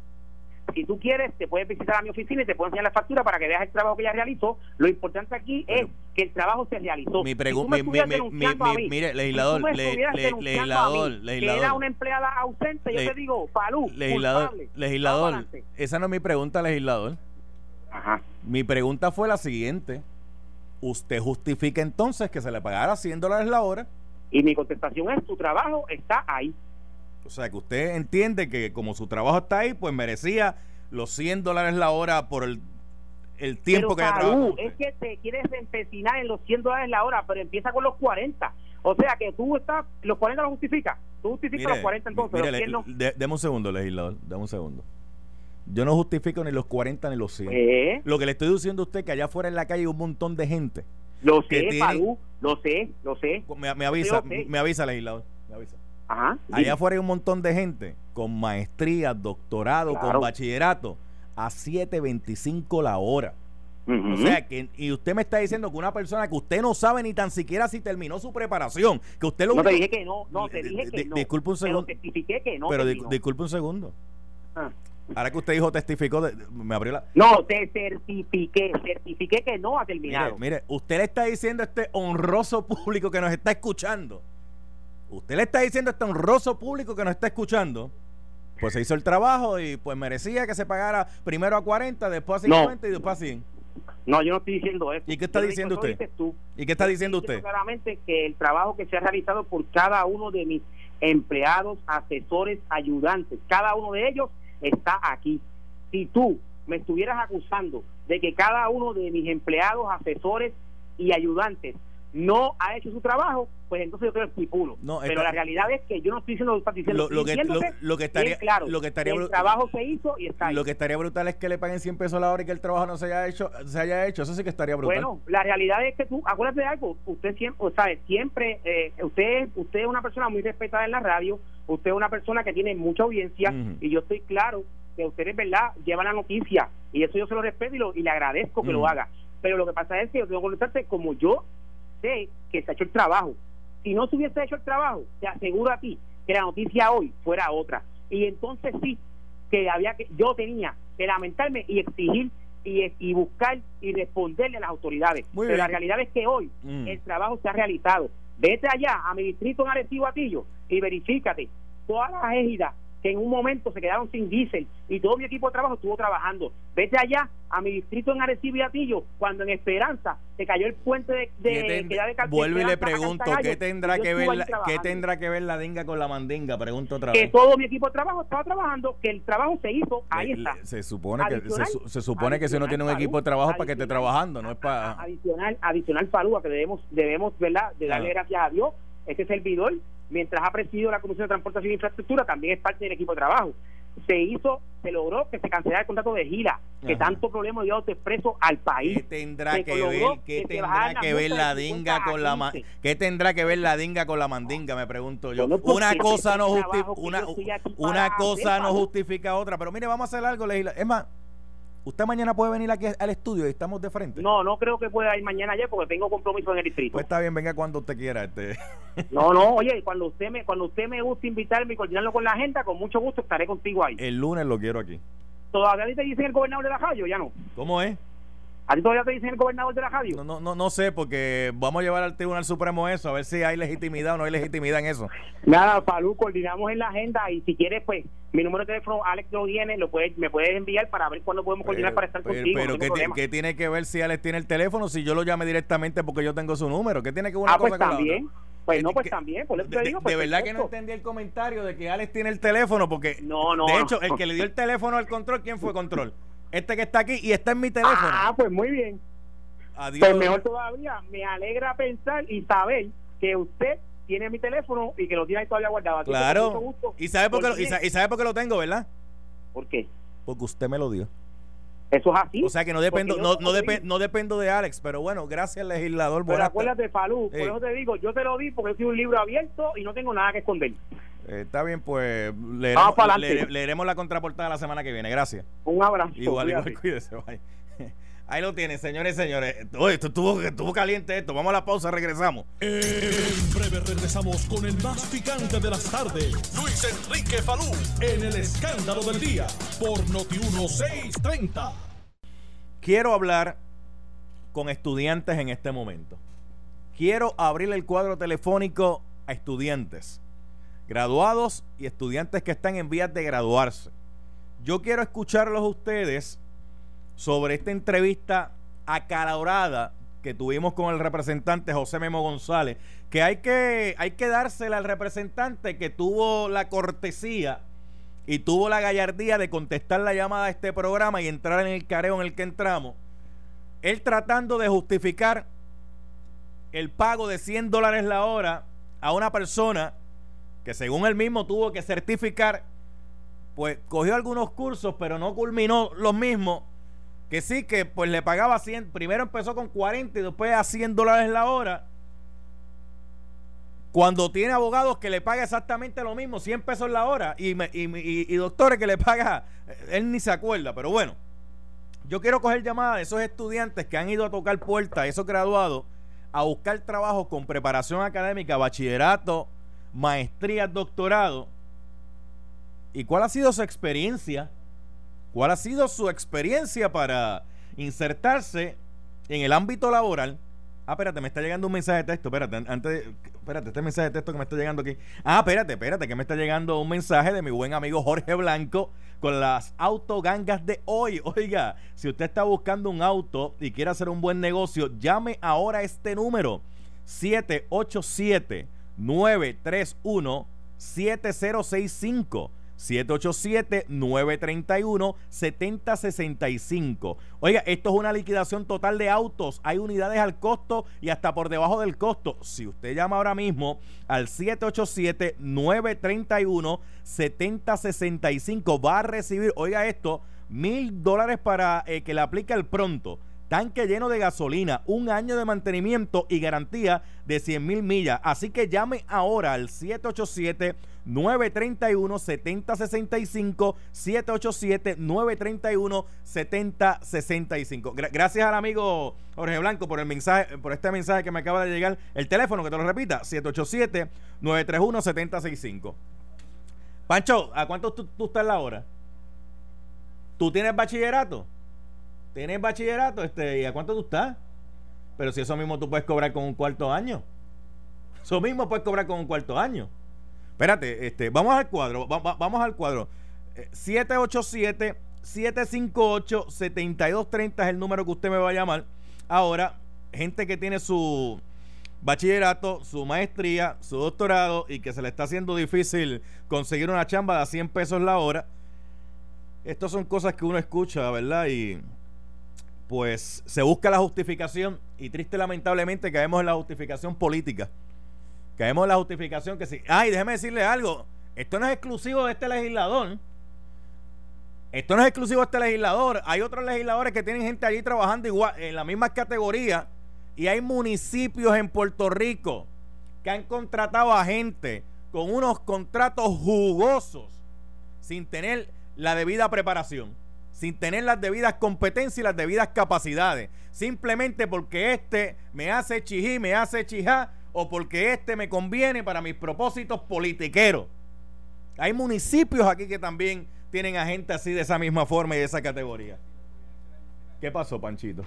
Si tú quieres, te puedes visitar a mi oficina y te puedo enseñar la factura para que veas el trabajo que ella realizó. Lo importante aquí es que el trabajo se realizó. Mi Si pregu- tú me mi- mi- mi- mire, si legislador, me le- le- legislador, mí, legislador. que era una empleada ausente, yo te digo, Palú, Legislador, culpable. Legislador, esa no es mi pregunta, legislador. Ajá. Mi pregunta fue la siguiente. ¿Usted justifica entonces que se le pagara 100 dólares la hora? Y mi contestación es, tu trabajo está ahí. O sea, que usted entiende que como su trabajo está ahí, pues merecía los 100 dólares la hora por el, el tiempo pero, que haya trabajado. es que te quieres empecinar en los 100 dólares la hora, pero empieza con los 40. O sea que tú estás, los 40 los justificas. Tú justificas los 40 entonces, mire, los 100 no. le- de- deme un segundo, legislador, deme un segundo. Yo no justifico ni los 40 ni los 100. Eh, Lo que le estoy diciendo a usted es que allá afuera en la calle hay un montón de gente. lo sé, Palú, lo sé, lo sé. Me, me avisa, sé. me avisa, legislador. Me avisa. Ajá. Allá afuera hay un montón de gente con maestría, doctorado, Claro. con bachillerato a 7.25 la hora. Ujú. O sea, que y usted me está diciendo que una persona que usted no sabe ni tan siquiera si terminó su preparación, que usted lo no te dije que no, no, te Di- dije di- que no. disculpe un Pero segundo. testifiqué que no. pero di- disculpe un segundo. Ah. Ahora que usted dijo testificó, me abrió la... No, te certifiqué, certifiqué que no ha terminado. mire, usted le está diciendo a este honroso público que nos está escuchando. Usted le está diciendo a este honroso público que nos está escuchando. Pues se hizo el trabajo y pues merecía que se pagara primero a 40, después a No. 50 y después a 100. No, yo no estoy diciendo eso. ¿Y qué está Yo diciendo usted? tú. ¿Y qué está Yo diciendo usted? claramente que el trabajo que se ha realizado por cada uno de mis empleados, asesores, ayudantes, cada uno de ellos está aquí. Si tú me estuvieras acusando de que cada uno de mis empleados, asesores y ayudantes no ha hecho su trabajo, pues entonces yo te lo estipulo. Pero la realidad es que yo no estoy diciendo lo que diciendo. Lo, que, lo, que estaría, claro, lo que estaría el trabajo se hizo y está ahí. Lo que estaría brutal es que le paguen 100 pesos la hora y que el trabajo no se haya hecho, se haya hecho. Eso sí que estaría brutal. Bueno, la realidad es que tú, acuérdate de algo, usted siempre, sabe, siempre, eh, usted, usted es una persona muy respetada en la radio, usted es una persona que tiene mucha audiencia y yo estoy claro que usted es verdad, lleva la noticia y eso yo se lo respeto y, lo, y le agradezco que lo haga. Pero lo que pasa es que yo tengo que contestarte como yo sé que se ha hecho el trabajo. Si no se hubiese hecho el trabajo, te aseguro a ti que la noticia hoy fuera otra. Y entonces sí, que había que yo tenía que lamentarme y exigir y, y buscar y responderle a las autoridades. Pero la realidad es que hoy mm. el trabajo se ha realizado. Vete allá a mi distrito en Arecibo Atillo y verifícate todas las égidas que en un momento se quedaron sin diésel y todo mi equipo de trabajo estuvo trabajando. Vete allá a mi distrito en Arecibo y Atillo, cuando en Esperanza se cayó el puente de, de, de Vuelvo y le pregunto, ¿qué tendrá que ver la, qué tendrá que ver la dinga con la mandinga? Pregunto otra vez. Que todo mi equipo de trabajo estaba trabajando, que el trabajo se hizo, ahí está. se supone que se, supone que si uno tiene un equipo de trabajo para que esté trabajando, no es para adicional adicional Falúa que debemos debemos, ¿verdad? de darle gracias a Dios ese servidor mientras ha presidido la Comisión de Transportación e Infraestructura, también es parte del equipo de trabajo. Se hizo, se logró que se cancelara el contrato de gira, que tanto problema dio expreso al país. ¿Qué tendrá que ver, qué tendrá que ver la dinga con la qué tendrá que ver la dinga con la mandinga? Me pregunto yo. una cosa no justifica una, una cosa no justifica otra, pero mire, vamos a hacer algo legislativo. Es más, ¿Usted mañana puede venir aquí al estudio y estamos de frente? No, no creo que pueda ir mañana ayer porque tengo compromiso en el distrito. Pues está bien, venga cuando usted quiera. Este. No, no, oye, cuando usted me cuando usted me guste invitarme y coordinarlo con la agenda, con mucho gusto estaré contigo ahí. El lunes lo quiero aquí. ¿Todavía te dicen el gobernador de la Jayo? Ya no. ¿Cómo es? ¿A ti todavía te dicen el gobernador de la radio? No, no, no, no sé, porque vamos a llevar al Tribunal Supremo eso, a ver si hay legitimidad o no hay legitimidad en eso. Nada, Palú, coordinamos en la agenda y si quieres, pues, mi número de teléfono, Alex lo tiene, lo puedes, me puedes enviar para ver cuándo podemos coordinar para estar contigo. Pero, ¿qué, tiene que ver si Alex tiene el teléfono si yo lo llame directamente porque yo tengo su número? ¿Qué tiene que ver una ah, pues también. Pues no, pues también, por eso te digo. Pues, de, verdad que no entendí el comentario de que Alex tiene el teléfono, porque no, no, de hecho, el que le dio el teléfono al control, ¿quién fue control? Este que está aquí y está en mi teléfono. Ah, pues muy bien. Pues mejor todavía, me alegra pensar y saber que usted tiene mi teléfono y que lo tiene ahí todavía guardado. claro. ¿Y sabe, por qué lo, y, sabe por qué lo tengo, verdad? ¿Por qué? Porque usted me lo dio. Eso es así. O sea que no dependo, no, no, no, dependo de Alex, pero bueno, gracias legislador. Pero acuérdate, Falú, por eso te digo, yo te lo di porque soy un libro abierto y no tengo nada que esconder. Eh, está bien, pues leeremos, leeremos la contraportada la semana que viene. Gracias. Un abrazo. Igual, igual, cuídese. Bye. Ahí lo tienen, señores y señores. Oye, esto estuvo, estuvo caliente esto. Vamos a la pausa, regresamos. En breve regresamos con el más picante de las tardes. Luis Enrique Falú. En el escándalo del día. Por Noti 1630. Quiero hablar con estudiantes en este momento. Quiero abrir el cuadro telefónico a estudiantes, graduados y estudiantes que están en vías de graduarse. Yo quiero escucharlos a ustedes sobre esta entrevista acalorada que tuvimos con el representante José Memo González, que hay que, hay que dársela al representante que tuvo la cortesía y tuvo la gallardía de contestar la llamada a este programa y entrar en el careo en el que entramos, él tratando de justificar el pago de 100 dólares la hora a una persona que según él mismo tuvo que certificar, pues cogió algunos cursos, pero no culminó los mismos que sí, que pues le pagaba 100, primero empezó con 40 y después a 100 dólares la hora. Cuando tiene abogados que le paga exactamente lo mismo, 100 pesos la hora, y, y, doctores que le paga, él ni se acuerda, pero bueno, yo quiero coger llamadas de esos estudiantes que han ido a tocar puertas, esos graduados, a buscar trabajo con preparación académica, bachillerato, maestría, doctorado. ¿Y cuál ha sido su experiencia? ¿Cuál ha sido su experiencia para insertarse en el ámbito laboral? Ah, espérate, me está llegando un mensaje de texto. Espérate, antes, espérate, este mensaje de texto que me está llegando aquí. Ah, espérate, espérate, que me está llegando un mensaje de mi buen amigo Jorge Blanco con las autogangas de hoy. Oiga, si usted está buscando un auto y quiere hacer un buen negocio, llame ahora a este número: 787 931 7065 787-931-7065. Oiga, esto es una liquidación total de autos. Hay unidades al costo y hasta por debajo del costo. Si usted llama ahora mismo al 787-931-7065, va a recibir, oiga esto, mil dólares para eh, que le aplique el pronto tanque lleno de gasolina, un año de mantenimiento y garantía de 100 mil millas. Así que llame ahora al 787-931-7065, 787-931-7065. gracias al amigo Jorge Blanco por el mensaje, por este mensaje que me acaba de llegar. El teléfono, que te lo repita, 787-931-7065. Pancho, ¿a cuánto tú, tú estás la hora? ¿Tú tienes bachillerato? Tienes bachillerato, este, ¿y a cuánto tú estás? Pero si eso mismo tú puedes cobrar con un cuarto año. Eso mismo puedes cobrar con un cuarto año. Espérate, este, vamos al cuadro, vamos al cuadro. 787 758 7230 es el número que usted me va a llamar. Ahora, gente que tiene su bachillerato, su maestría, su doctorado y que se le está haciendo difícil conseguir una chamba de 100 pesos la hora. Estas son cosas que uno escucha, ¿verdad? Y pues se busca la justificación y triste lamentablemente caemos en la justificación política. Caemos en la justificación que sí. Ay, déjeme decirle algo. Esto no es exclusivo de este legislador. Esto no es exclusivo de este legislador. Hay otros legisladores que tienen gente allí trabajando igual, en la misma categoría. Y hay municipios en Puerto Rico que han contratado a gente con unos contratos jugosos sin tener la debida preparación sin tener las debidas competencias y las debidas capacidades. Simplemente porque este me hace chijí, me hace chijá, o porque este me conviene para mis propósitos politiqueros. Hay municipios aquí que también tienen a gente así de esa misma forma y de esa categoría. ¿Qué pasó, Panchito?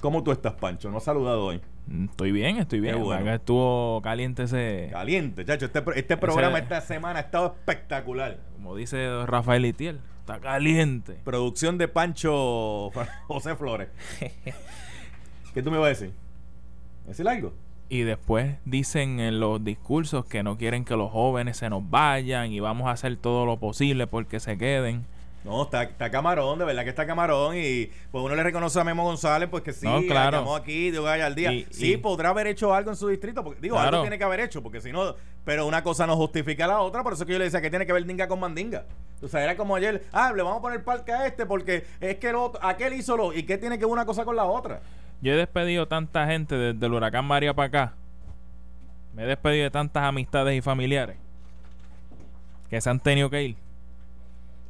¿Cómo tú estás, Pancho? ¿No has saludado hoy? Mm, estoy bien, estoy bien. Bueno. Estuvo caliente ese. Caliente, chacho. Este, este programa esta semana ha estado espectacular. Como dice Rafael Itiel. Está caliente. Producción de Pancho José Flores. ¿Qué tú me vas a decir? ¿Decir algo? Y después dicen en los discursos que no quieren que los jóvenes se nos vayan y vamos a hacer todo lo posible porque se queden. No, está, está camarón, de verdad que está camarón. Y pues uno le reconoce a Memo González, pues que sí, no, claro. aquí de al día. sí, podrá haber hecho algo en su distrito, porque digo, algo tiene que haber hecho, porque si no, pero una cosa no justifica la otra, por eso que yo le decía que tiene que ver dinga con mandinga. O sea, era como ayer, ah, le vamos a poner parque a este porque es que el otro, aquel hizo lo, y qué tiene que ver una cosa con la otra. Yo he despedido tanta gente desde el huracán María para acá. Me he despedido de tantas amistades y familiares que se han tenido que ir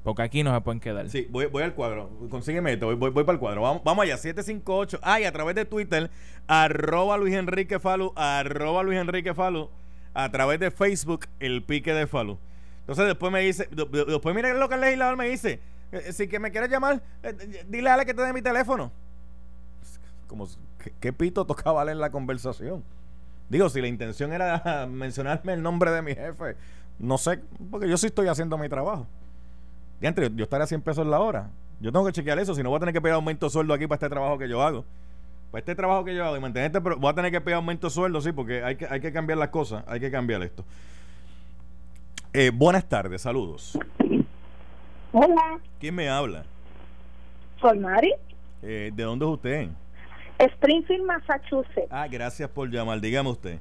porque aquí no se pueden quedar. Sí, voy, voy al cuadro. Consígueme esto. Voy, voy, para el cuadro. Vamos, vamos allá. 758. Ay, a través de Twitter. Arroba Luis Enrique Falu. Arroba Luis Enrique Falu. A través de Facebook. El pique de Falu. Entonces después me dice. Después mira lo que el legislador me dice. Eh, si que me quieres llamar, eh, dile a Ale que te dé mi teléfono. Como, ¿qué, pito tocaba en la conversación? Digo, si la intención era mencionarme el nombre de mi jefe, no sé, porque yo sí estoy haciendo mi trabajo yo estaré a 100 pesos la hora. Yo tengo que chequear eso, si no voy a tener que pedir aumento de sueldo aquí para este trabajo que yo hago. Para este trabajo que yo hago y mantener este, voy a tener que pedir aumento de sueldo, sí, porque hay que, hay que cambiar las cosas, hay que cambiar esto. Eh, buenas tardes, saludos. Hola. ¿Quién me habla? Soy Mari. Eh, ¿De dónde es usted? Springfield, Massachusetts. Ah, gracias por llamar. Dígame usted.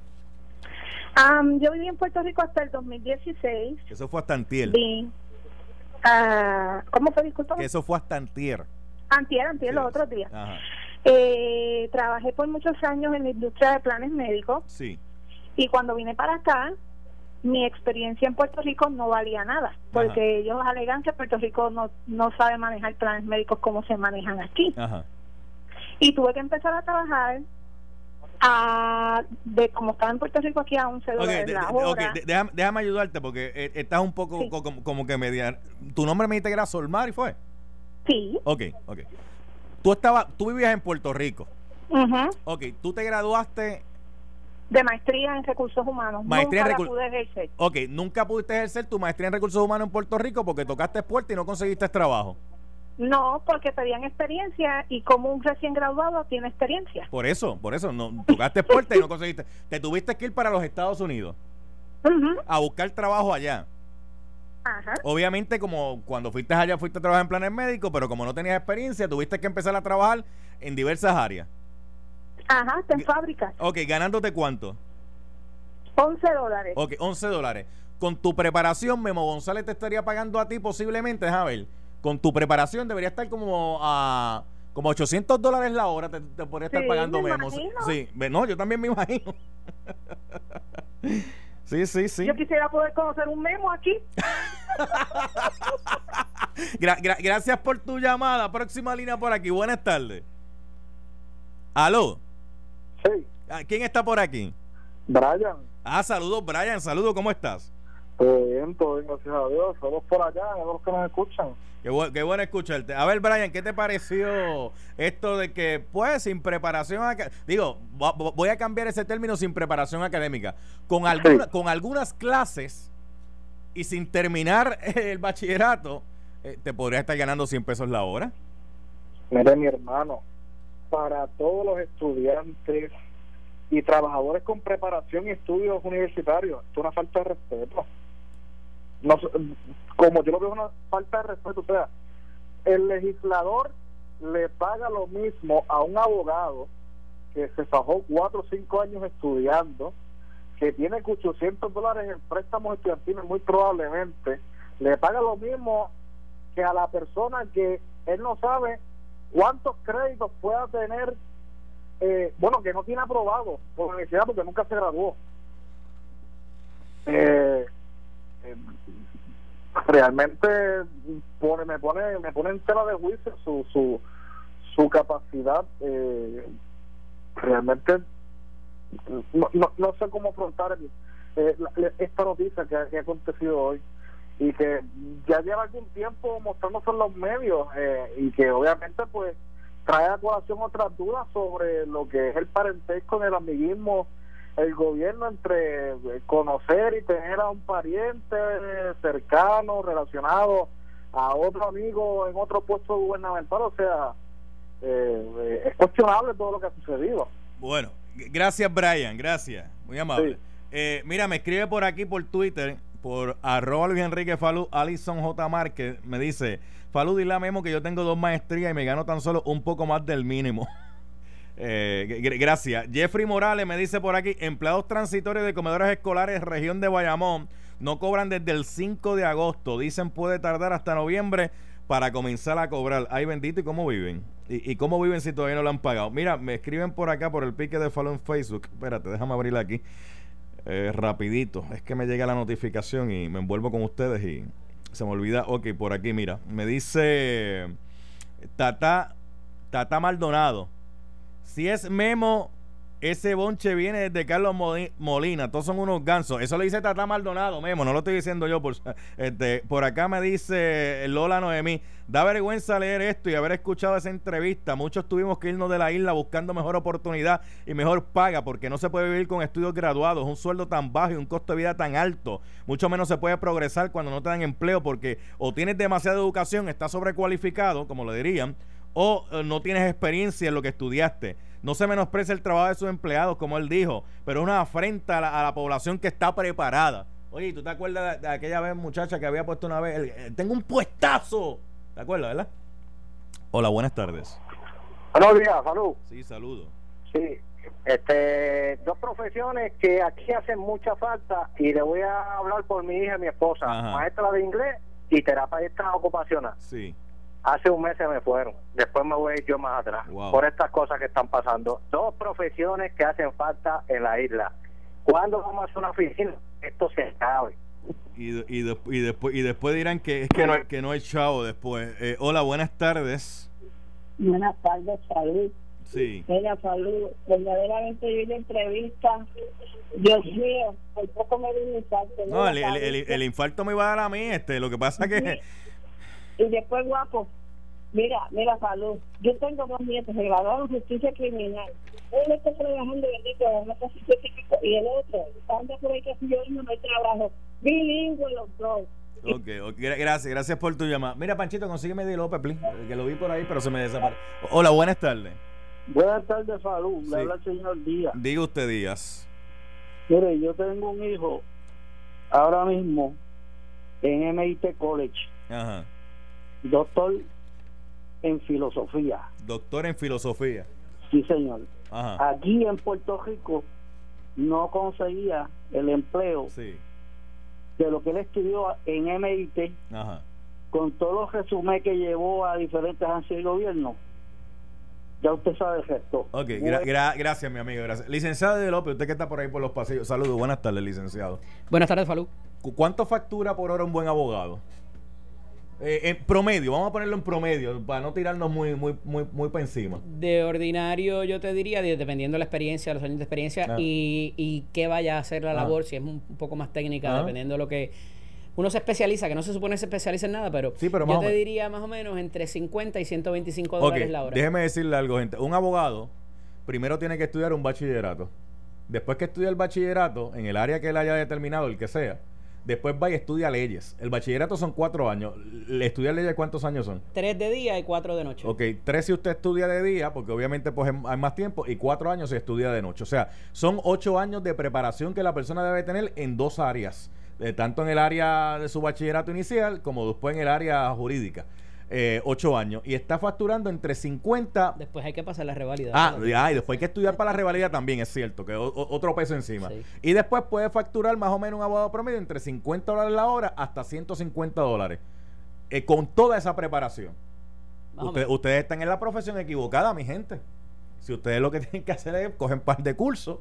yo viví en Puerto Rico hasta el 2016. Eso fue hasta Antiel. Sí. ¿Cómo fue, disculpa? eso fue hasta antier. Antier, antier, los otros días. Eh, trabajé por muchos años en la industria de planes médicos. Sí. Y cuando vine para acá, mi experiencia en Puerto Rico no valía nada, porque ellos alegan que Puerto Rico no, no sabe manejar planes médicos como se manejan aquí. Ajá. Y tuve que empezar a trabajar a, de como estaba en Puerto Rico aquí a 11 dólares la hora. déjame, déjame, ayudarte porque eh, estás un poco como, que mediar. ¿Tu nombre me dijiste que era Solmar y fue? Sí. Ok, ok. Tú, estaba, tú vivías en Puerto Rico. Uh Ok, tú te graduaste... De maestría en recursos humanos. Maestría nunca en recursos pude ejercer. Ok, nunca pudiste ejercer tu maestría en recursos humanos en Puerto Rico porque tocaste puerta y no conseguiste trabajo. No, porque pedían experiencia y como un recién graduado tiene experiencia. Por eso, por eso, no tocaste puerta y no conseguiste. Te tuviste que ir para los Estados Unidos a buscar trabajo allá. Ajá. Obviamente, como cuando fuiste allá, fuiste a trabajar en planes médicos, pero como no tenías experiencia, tuviste que empezar a trabajar en diversas áreas. Ajá, en fábrica. Ok, ganándote cuánto? 11 dólares. Ok, 11 dólares. Con tu preparación, Memo González te estaría pagando a ti posiblemente, déjame ver. Con tu preparación debería estar como a como 800 dólares la hora te, te podría estar Sí, pagando me imagino. Sí, no, yo también me imagino. sí, sí, sí. Yo quisiera poder conocer un memo aquí. Gra- gra- gracias por tu llamada. Próxima línea por aquí. Buenas tardes. Aló. Sí, Ah, ¿Quién está por aquí? Brian, Ah, saludos, Brian. Saludos, ¿cómo estás? Todo bien, todo bien, gracias a Dios. Saludos por allá, a los que nos escuchan. Qué, bu- qué bueno escucharte. A ver, Brian, ¿qué te pareció esto de que, pues, sin preparación Digo, vo- vo- voy a cambiar ese término sin preparación académica. Con, alguna- con algunas clases y sin terminar el bachillerato, eh, te podrías estar ganando 100 pesos la hora. Mire, mi hermano, para todos los estudiantes y trabajadores con preparación y estudios universitarios, esto es una falta de respeto. No, como yo lo veo, una falta de respeto. O sea, el legislador le paga lo mismo a un abogado que se fajó cuatro o cinco años estudiando, que tiene 800 dólares en préstamos estudiantiles, muy probablemente, le paga lo mismo que a la persona que él no sabe cuántos créditos pueda tener, eh, bueno, que no tiene aprobado por la universidad porque nunca se graduó. Eh, eh, realmente pone, me pone me pone en tela de juicio su su, su capacidad eh, realmente no, no, no sé cómo afrontar eh, esta noticia que, ha- que ha acontecido hoy y que ya lleva algún tiempo mostrándose en los medios eh, y que obviamente pues trae a colación otras dudas sobre lo que es el parentesco en el amiguismo el gobierno entre eh, conocer y tener a un pariente eh, cercano relacionado a otro amigo en otro puesto gubernamental o sea eh, es cuestionable todo lo que ha sucedido Bueno, gracias Brian, gracias, muy amable. Sí. Eh, mira, me escribe por aquí por Twitter, por arroba Luis Enrique Falú, Alison J. Márquez, me dice, Falú, dile a Memo que yo tengo dos maestrías y me gano tan solo un poco más del mínimo. Eh, gr- gracias. Jeffrey Morales me dice por aquí, empleados transitorios de comedores escolares región de Bayamón no cobran desde el 5 de agosto. Dicen puede tardar hasta noviembre para comenzar a cobrar. Ay bendito, ¿y cómo viven? ¿Y, cómo viven si todavía no lo han pagado? Mira, me escriben por acá por el pique de Falú en Facebook. Espérate, déjame abrirla aquí. Eh, rapidito. Es que me llega la notificación y me envuelvo con ustedes y se me olvida. Ok, por aquí, mira. Me dice Tata, Tata Maldonado. Si es Memo, ese bonche viene desde Carlos Molina. Todos son unos gansos. Eso lo dice Tata Maldonado, Memo. No lo estoy diciendo yo. Por, este, por acá me dice Lola Noemí. Da vergüenza leer esto y haber escuchado esa entrevista. Muchos tuvimos que irnos de la isla buscando mejor oportunidad y mejor paga porque no se puede vivir con estudios graduados, un sueldo tan bajo y un costo de vida tan alto. Mucho menos se puede progresar cuando no te dan empleo porque o tienes demasiada educación, estás sobrecualificado, como le dirían, o eh, no tienes experiencia en lo que estudiaste. No se menosprecia el trabajo de sus empleados, como él dijo, pero es una afrenta a la, a la población que está preparada. Oye, ¿tú te acuerdas de, de aquella vez, muchacha, que había puesto una vez? el- eh, tengo un puestazo. ¿Te acuerdas, verdad? Hola, buenas tardes. buenos días salud Sí, saludo. Sí, este, dos profesiones que aquí hacen mucha falta y le voy a hablar por mi hija y mi esposa, Ajá. maestra de inglés y terapeuta ocupacional. Sí. Hace un mes se me fueron, después me voy a ir yo más atrás Wow. por estas cosas que están pasando. Dos profesiones que hacen falta en la isla. ¿Cuándo vamos a hacer una oficina? Esto se acabe. Y, y, de- y después, y después dirán que, es que, no, que no hay chavo después. Eh, hola, buenas tardes. Buenas tardes, salud. Sí. Mira, salud. Verdaderamente yo la entrevista. Dios mío, por poco me dio un infarto. No, el, el- el- el infarto me iba a dar a mí. Este, lo que pasa que. Y después, guapo, mira, mira, salud. Yo tengo dos nietos, se graduaron justicia criminal. Uno está trabajando, bendito, en una y el otro anda por ahí que si yo no hay trabajo. Bilingüe los dos. Ok, ok, gra- gracias, gracias por tu llamada. Mira, Panchito, consígueme de López, please, que lo vi por ahí, pero se me desapareció. Hola, buenas tardes. Buenas tardes, salud. Sí. Le habla el señor Díaz. Diga usted, Díaz. Mire, yo tengo un hijo ahora mismo en MIT College, Ajá. Doctor en filosofía. Doctor en filosofía. Sí, señor. Ajá. Aquí en Puerto Rico no conseguía el empleo Sí. de lo que él estudió en MIT Ajá. con todos los resúmenes que llevó a diferentes agencias de gobierno. Ya usted sabe el gesto. Ok, gra- gra- gracias, mi amigo. Gracias. Licenciado de López, usted que está por ahí por los pasillos. Saludos, buenas tardes, licenciado. Buenas tardes, Falú. ¿Cu- ¿Cuánto factura por hora un buen abogado? Eh, en promedio, vamos a ponerlo en promedio para no tirarnos muy, muy, muy, muy para encima. De ordinario, yo te diría, de- dependiendo de la experiencia, los años de experiencia Ah. y, y qué vaya a hacer la Ah. labor, si es un, poco más técnica, Ah. dependiendo de lo que uno se especializa, que no se supone que se especializa en nada, pero, Sí, pero yo te diría más o menos entre 50 y 125 Ok, dólares la hora. déjeme decirle algo, gente. Un abogado primero tiene que estudiar un bachillerato. Después que estudia el bachillerato, en el área que él haya determinado, el que sea, después va y estudia leyes. El bachillerato son cuatro años. ¿Le ¿Estudiar leyes cuántos años son? Tres de día y cuatro de noche. Ok, tres si usted estudia de día, porque obviamente pues hay más tiempo, y cuatro años si estudia de noche. O sea, son ocho años de preparación que la persona debe tener en dos áreas, eh, tanto en el área de su bachillerato inicial como después en el área jurídica. Eh, ocho años. Y está facturando entre 50... Después hay que pasar la revalida. Ah, y después hay que estudiar para la revalida también, es cierto, que o- otro peso encima. Sí. Y después puede facturar más o menos un abogado promedio entre 50 dólares la hora hasta 150 dólares. eh, con toda esa preparación. Usted- ustedes están en la profesión equivocada, mi gente. Si ustedes lo que tienen que hacer es coger un par de cursos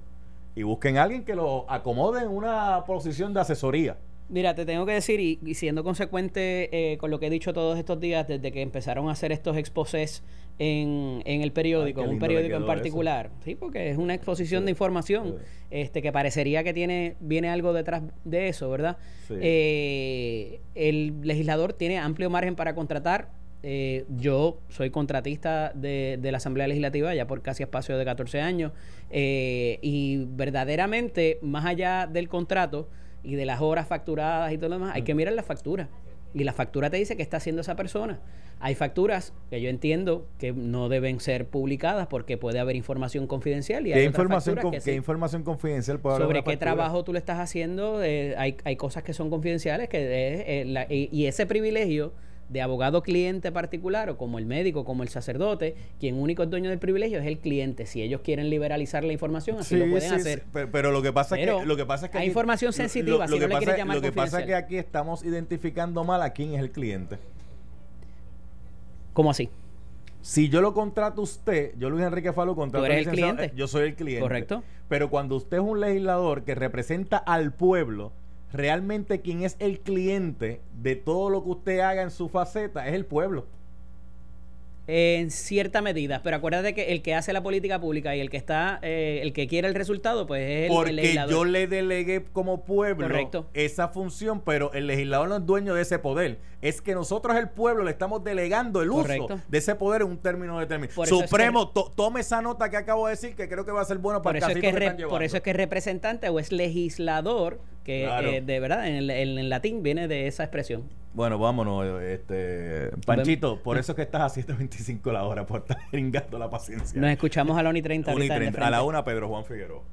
y busquen a alguien que lo acomode en una posición de asesoría. Mira, te tengo que decir, y, y siendo consecuente eh, con lo que he dicho todos estos días, desde que empezaron a hacer estos exposés en, en el periódico, Ay, un periódico en eso. particular, sí, porque es una exposición Sí, de información, sí. este que parecería que tiene viene algo detrás de eso, ¿verdad? Sí. Eh, el legislador tiene amplio margen para contratar. Eh, yo soy contratista de, de la Asamblea Legislativa ya por casi espacio de 14 años eh, y verdaderamente, más allá del contrato y de las horas facturadas y todo lo demás, hay que mirar la factura. Y la factura te dice qué está haciendo esa persona. Hay facturas que yo entiendo que no deben ser publicadas porque puede haber información confidencial y ¿Qué hay información, con- que qué sí información confidencial puede haber sobre qué factura? trabajo tú le estás haciendo. eh, hay, hay cosas que son confidenciales que eh, eh, la- y, y ese privilegio de abogado cliente particular o como el médico, como el sacerdote, quien único es dueño del privilegio es el cliente. Si ellos quieren liberalizar la información, así Sí, lo pueden sí, hacer. sí, Pero, pero lo que pasa es que lo que pasa es que hay aquí- información lo- sensitiva, si que no le pasa- quieres llamar Lo que pasa es que aquí estamos identificando mal a quién es el cliente. ¿Cómo así? Si yo lo contrato a usted, yo Luis Enrique Falo contrato al cliente. eh, Yo soy el cliente. Correcto. Pero cuando usted es un legislador que representa al pueblo, realmente quien es el cliente de todo lo que usted haga en su faceta es el pueblo. En cierta medida, pero acuérdate que el que hace la política pública y el que está, eh, el que quiere el resultado, pues es el, el Porque legislador. yo le delegué como pueblo Correcto. esa función, pero el legislador no es dueño de ese poder. Es que nosotros, el pueblo, le estamos delegando el Correcto. uso de ese poder en un término determinado. Es Supremo, to- tome esa nota que acabo de decir, que creo que va a ser bueno para por el eso, es que que re- por eso es que es representante o es legislador, que Claro. eh, de verdad en, el- en- en latín viene de esa expresión. Bueno, vámonos, este Panchito, por eso es que estás a 7.25 la hora, por estar ringando la paciencia. Nos escuchamos a la 1 y 30 Una y ahorita en De 30. A la Frente. una, Pedro Juan Figueroa.